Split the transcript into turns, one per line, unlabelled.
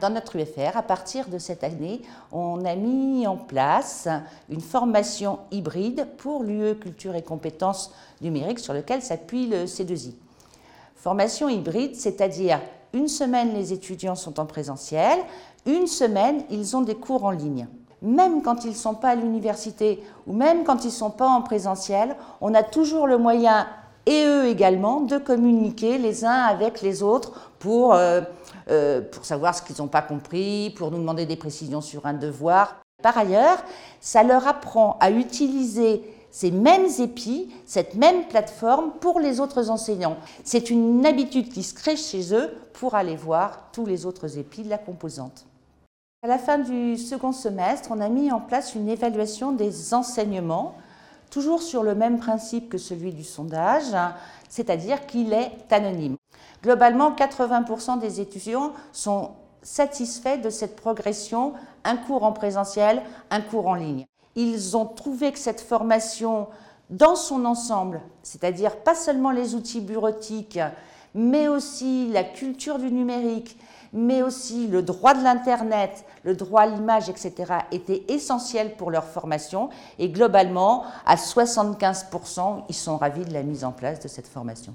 dans notre UFR, à partir de cette année, on a mis en place une formation hybride pour l'UE Culture et Compétences numériques sur lequel s'appuie le C2I. Formation hybride, c'est-à-dire une semaine les étudiants sont en présentiel, une semaine ils ont des cours en ligne. Même quand ils ne sont pas à l'université ou même quand ils ne sont pas en présentiel, on a toujours le moyen, et eux également, de communiquer les uns avec les autres pour, euh, euh, pour savoir ce qu'ils n'ont pas compris, pour nous demander des précisions sur un devoir. Par ailleurs, ça leur apprend à utiliser ces mêmes épis, cette même plateforme pour les autres enseignants. C'est une habitude qui se crée chez eux pour aller voir tous les autres épis de la composante. À la fin du second semestre, on a mis en place une évaluation des enseignements, toujours sur le même principe que celui du sondage, c'est-à-dire qu'il est anonyme. Globalement, 80% des étudiants sont satisfaits de cette progression, un cours en présentiel, un cours en ligne. Ils ont trouvé que cette formation, dans son ensemble, c'est-à-dire pas seulement les outils bureautiques, mais aussi la culture du numérique, mais aussi le droit de l'Internet, le droit à l'image, etc., étaient essentiels pour leur formation. Et globalement, à 75%, ils sont ravis de la mise en place de cette formation.